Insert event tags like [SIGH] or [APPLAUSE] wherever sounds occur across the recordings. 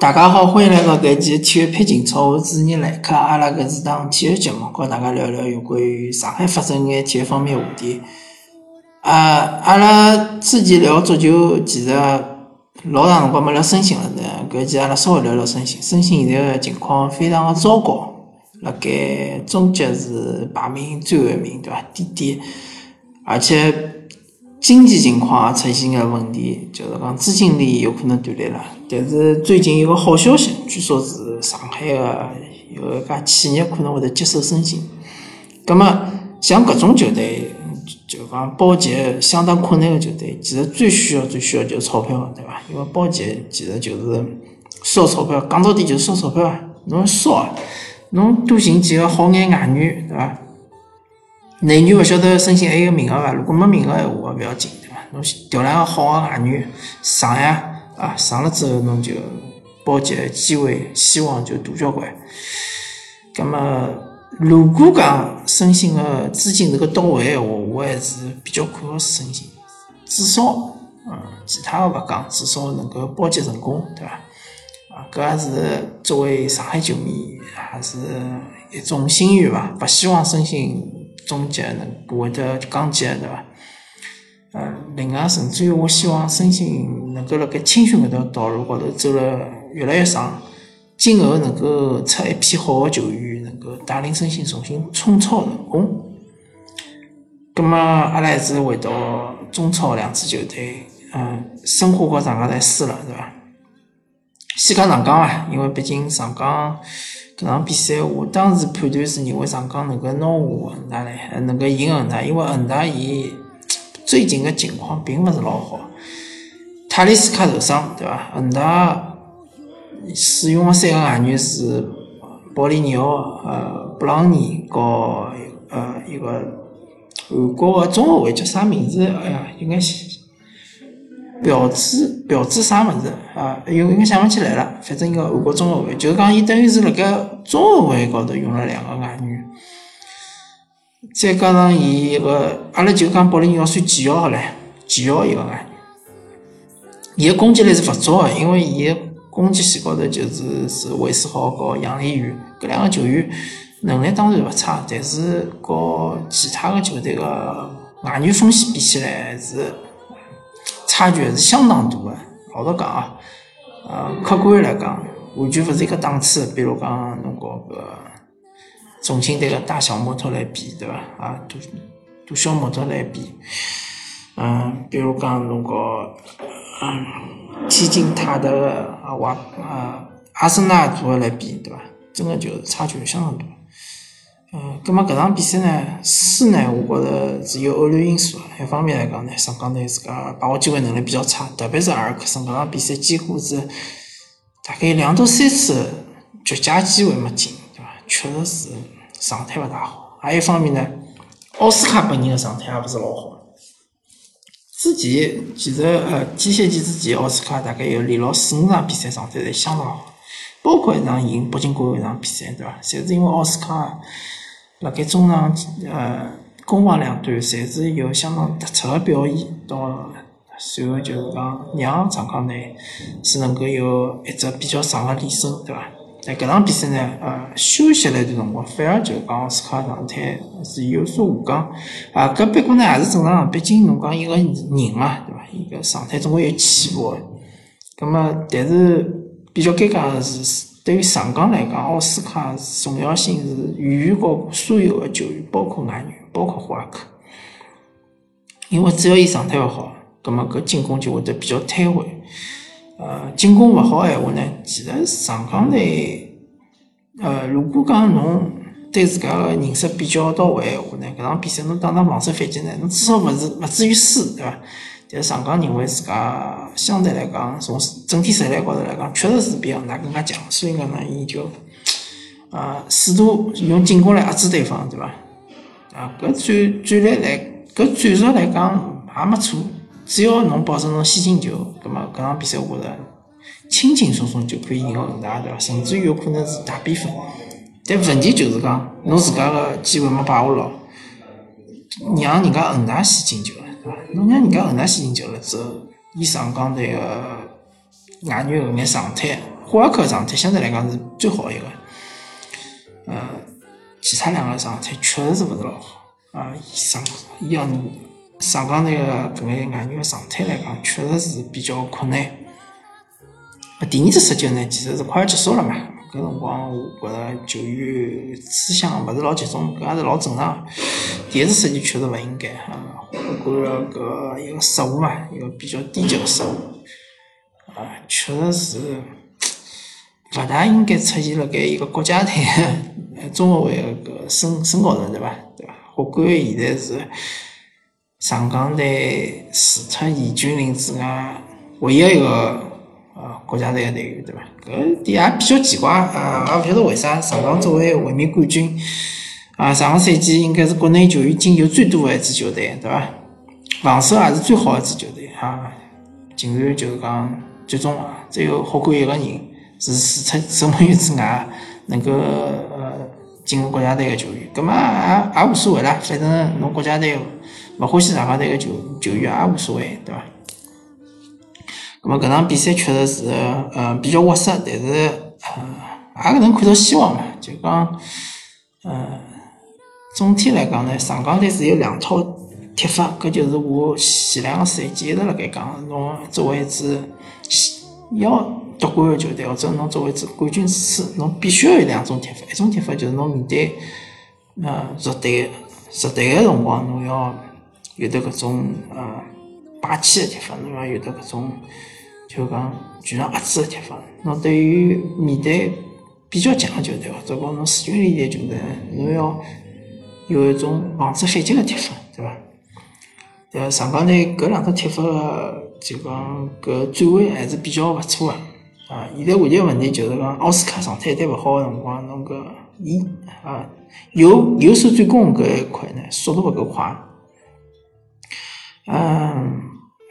大家好，欢迎来到搿期体育配情操，我是主持人莱克。阿拉搿是档体育节目，和大家聊聊有关于上海发生眼体育方面话题。啊，阿拉之前聊足球，其实老长辰光没聊申鑫了呢。搿期阿拉稍微聊聊申鑫。申鑫现在个情况非常个糟糕，辣盖中甲是排名最后一名，对伐？低低，而且。经济情况也出现个问题，就是讲资金链有可能断裂了。但是最近有个好消息，据说是上海个有一家企业可能会得接受申请。葛末像搿种球队，就讲保级相当困难个球队，其实最需要、最需要就是钞票，对伐？因为保级其实就是烧钞票，讲到底就是烧钞票啊。侬烧啊，侬多寻几个好眼外援，对伐？内女勿晓得申鑫还有名额伐？如果没名额闲话，勿要紧，对伐？侬调两个好个外女上呀，啊，上了之后侬就保级机会、希望就大交关。葛么，如果讲申鑫个资金能够到位闲话，我还是比较看好申鑫，至少，嗯，其他个勿讲，至少能够保级成功，对伐？啊，搿也是作为上海球迷，还是一种心愿伐？勿希望申鑫。终结能会得降级，对伐？呃，另外，甚至于我希望申鑫能够辣盖青训搿条道路高头走了越来越长，今后能够出一批好个球员，能够带领申鑫重新冲超成功。葛末阿拉还是回到中超两支球队，嗯，申花和上港队输了，对伐？先讲上港伐，因为毕竟上港。搿场比赛，我当时判断是认为上港能够拿下恒大唻，能够赢恒大，因为恒大伊 [TSK] 最近个情况并勿是老好，塔利斯卡受伤，对伐？恒大使用个三个外援是保利尼奥、呃布朗尼和呃一个韩国个中后卫叫啥名字？哎呀，应该是。标志标志啥物事啊？有应该想勿起来了。反正一个韩国中后卫，就是讲伊等于是辣盖中后卫高头用了两个外援，再加上伊一个，阿拉就讲保利尼奥算技校好唻？技校一个外援？伊个攻击力是勿足个，因为伊个攻击线高头就是是韦世豪和杨立瑜搿两个球员能力当然勿差，但是和其他个球队个外援锋线比起来是。差距还是相当大的，老实讲啊，呃，客观来讲，完全勿是一个档次。比如讲，侬搞搿重庆队个大小摩托来比，对伐？啊，大大小摩托来比，嗯，比如讲侬和嗯，天津泰达个啊瓦啊阿森纳组合来比，对伐？真个就差距相当大。嗯，葛末搿场比赛呢，输呢，我觉着是有偶然因素一方面来讲呢，上港队自家把握机会能力比较差，特别是阿尔克森搿场比赛几乎是大概两到三次绝佳机会没进，对伐？确实是状态勿大好。还有一方面呢，奥斯卡本人个状态也勿是老好。之前其实呃，机械季之前，奥斯卡大概有连牢四五场比赛状态侪相当好，包括一场赢北京国安一场比赛，对伐？侪是因为奥斯卡。辣盖中场，呃，攻防两端，侪是有相当突出个表现，到随后就是讲让上港呢是能够有一只比较长个连胜，对伐？在搿场比赛呢，呃，休息了一段辰光，反而就讲奥斯卡状态是有所下降，啊，搿不过呢也是正常，毕竟侬讲一个人嘛，对伐？伊个状态总归有起伏个。葛末，但是比较尴尬个是。对于上港来讲，奥斯卡重要性是远远高过所有的球员，包括外援，包括霍尔克。因为只要伊状态勿好，葛末搿进攻就会得比较瘫痪。呃，进攻勿好闲话呢，其实上港队，呃，如果讲侬对自家个认识比较到位闲话呢，搿场比赛侬打打防守反击呢，侬至少勿是勿至于输，对伐？但上港认为自家相对来讲，从整体实力高头来讲，确实是比恒大更加强，所以讲呢，伊就啊试图用进攻来压制对方，对伐？啊，搿战战略来，搿战术来讲也没错，只要侬保证侬先进球，葛末搿场比赛我觉着轻轻松松就可以赢恒大，对伐？甚至于有可能是大比分。但问题就是讲，侬自家个机会没把握牢，让人家恒大先进球。侬让人家恒大先进球了之后，伊上港队个外援后眼状态霍尔克状态相对来讲是最好一个，呃，其他两个状态确实是勿是老好啊。上要上港队个搿眼外援状态来讲，确实是比较困难。第二只十九呢，其实是快要结束了嘛。搿辰光我觉着球员思想勿是老集中，搿也是老正常。第一次十九确实勿应该啊，或者搿一个失误嘛，一个比较低级个失误啊，确实是勿大应该出现辣盖一个国家队中后卫个搿身身高头，对伐？对伐？或管现在是上港队除脱严军林之外唯一一个。呃，国家队的队员对伐？搿点也比较奇怪啊，也勿晓得为啥上港作为卫冕冠军啊，上个赛季应该是国内球员进球最多的一支球队，对伐？防守也是最好的一支球队哈，竟然就是讲最终，只有霍管一个人是除出守门员之外能够呃进入国家队的球员，搿么也也无所谓啦，反正侬国家队勿欢喜上港队的球球员也无所谓，对伐？那么搿场比赛确实是，呃，比较活塞，但是，呃，也能看到希望嘛。就讲，呃，总体来讲呢，上港队是有两套踢法，搿就是我前两个赛季一直辣盖讲，侬作为一支要夺冠的球队，或者侬作为一支冠军之师，侬必须要有两种踢法。一种踢法就是侬面对，呃，弱队、弱队个辰光，侬要有得搿种，呃。霸气的踢法，侬要有的搿种，就讲全场压制的踢法。侬对于面对比较强的球队或者讲侬势均力敌的球队，侬要有一种防止反击的踢法，对伐？呃，上港队搿两套踢法就讲搿转换还是比较勿错的。啊，现在唯一问题就是讲奥斯卡状态一旦勿好个辰光，侬搿伊啊有有手转攻搿一块呢，速度勿够快。嗯。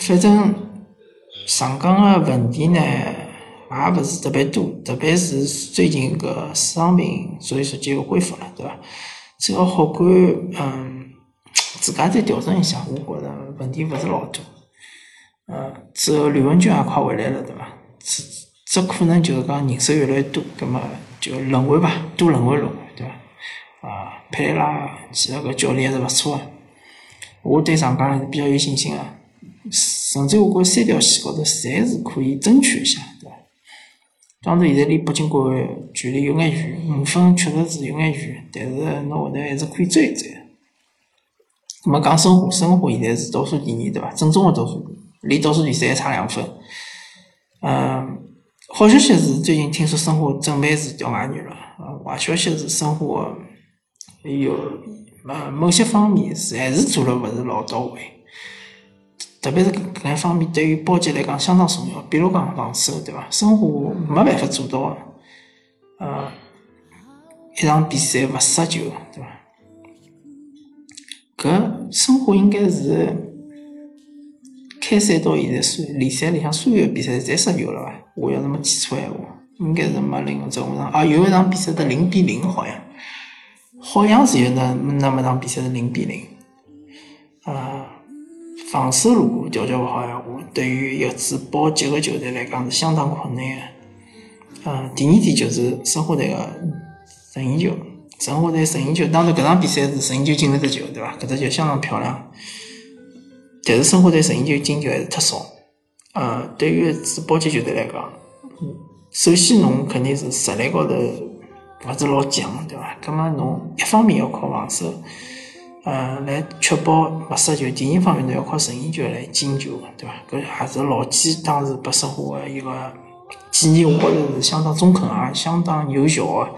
反正上港个问题呢，也勿是特别多，特别是最近搿伤病所以逐渐个恢复了，对伐？只要好管，嗯，自家再调整一下，我觉着问题勿是老多。呃，之后吕文君也快回来了，对伐？只只可能就是讲人手越来越多，葛末就轮换吧，多轮换轮换，对伐？啊，佩拉其实搿教练还是勿错个，我对上港还是比较有信心个。甚至我觉三条线高头侪是可以争取一下，对伐？当然现在离北京国安距离有眼远，五分确实是有眼远，但是侬后头还是可以追一追。那么讲申花，申花现在是倒数第二，对伐？正宗的倒数，离倒数第三还差两分。嗯，好消息是最近听说申花准备是调外援了，坏消息是申花有呃某些方面是还是做了勿是老到位。特别是搿搿方面对于保级来讲相当重要，比如讲防守，对伐？申花没办法做到，呃，一场比赛勿失球，对伐？搿申花应该是开赛到现在所联赛里向所有比赛侪失球了伐？我要是没记错闲话，应该是没零个正场啊，有一场比赛是零比零，好像，好像是有那那么场比赛是零比零，啊。防守如果调教勿好闲话，对于一支保级个球队来讲是相当困难个。嗯，第二点就是申花队个任意球，申花队任意球，当然搿场比赛是任意球进了只球，对伐？搿只球相当漂亮，但是申花队任意球进球还是太少。嗯，对于一支保级球队来讲，首先侬肯定是实力高头勿是老强，对伐？葛末侬一方面要靠防守。呃，来确保勿失球。第二方面，侬要靠任意球来进球，对伐？搿还是老季当时拨申花个一个建议，我觉着是相当中肯啊，相当有效个。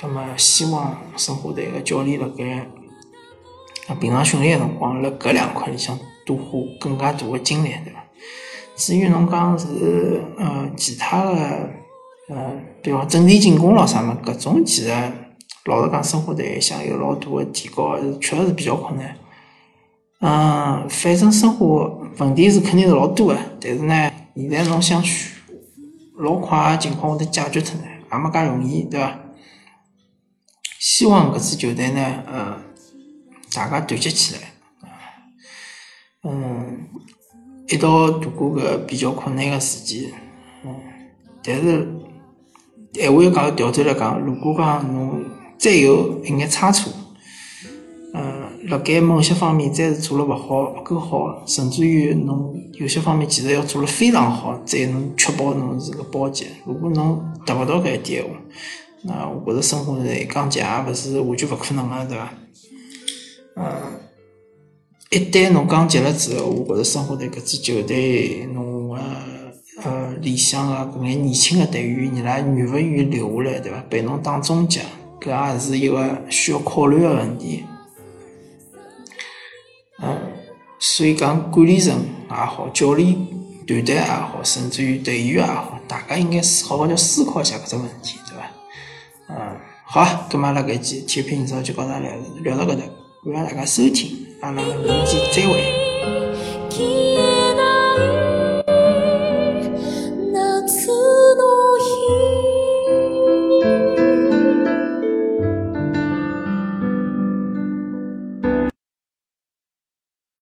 葛末希望申花队个教练辣盖平常训练个辰光，辣搿两块里向多花更加多个精力，对伐？至于侬讲是呃其他个呃，比方阵地进攻咯啥么，搿种其实。老实讲，生活队想有老大的提高，确实是比较困难。嗯，反正生活问题是肯定是老多的，但是呢，现在侬想老快的情况下头解决脱呢，也没介容易，对伐？希望搿支球队呢，呃，大家团结起来，嗯，一道度过搿比较困难的时期，嗯，但是，闲话又讲调转来讲，如果讲侬再有一眼差错，嗯，辣盖某些方面再是做了勿好、勿够好，甚至于侬有些方面其实要做了非常好，才能确保侬是个保级。如果侬达勿到搿一点闲话，那我觉着生活在讲级也勿是完全勿可能个，对伐？嗯，一旦侬讲级了之后，我觉着生活在搿支球队，侬个呃理想个搿眼年轻个队员，伊拉愿勿愿意留下来，对伐？陪侬打中级，搿也是一个需要考虑个问题。嗯，所以讲管理层也好，教练团队也好，甚至于队员也好，大家应该好好叫思考一下搿只问题，对伐？嗯，好，葛末阿拉搿期体育频道就告大聊聊到搿搭，感谢大家收听，阿拉明天再会。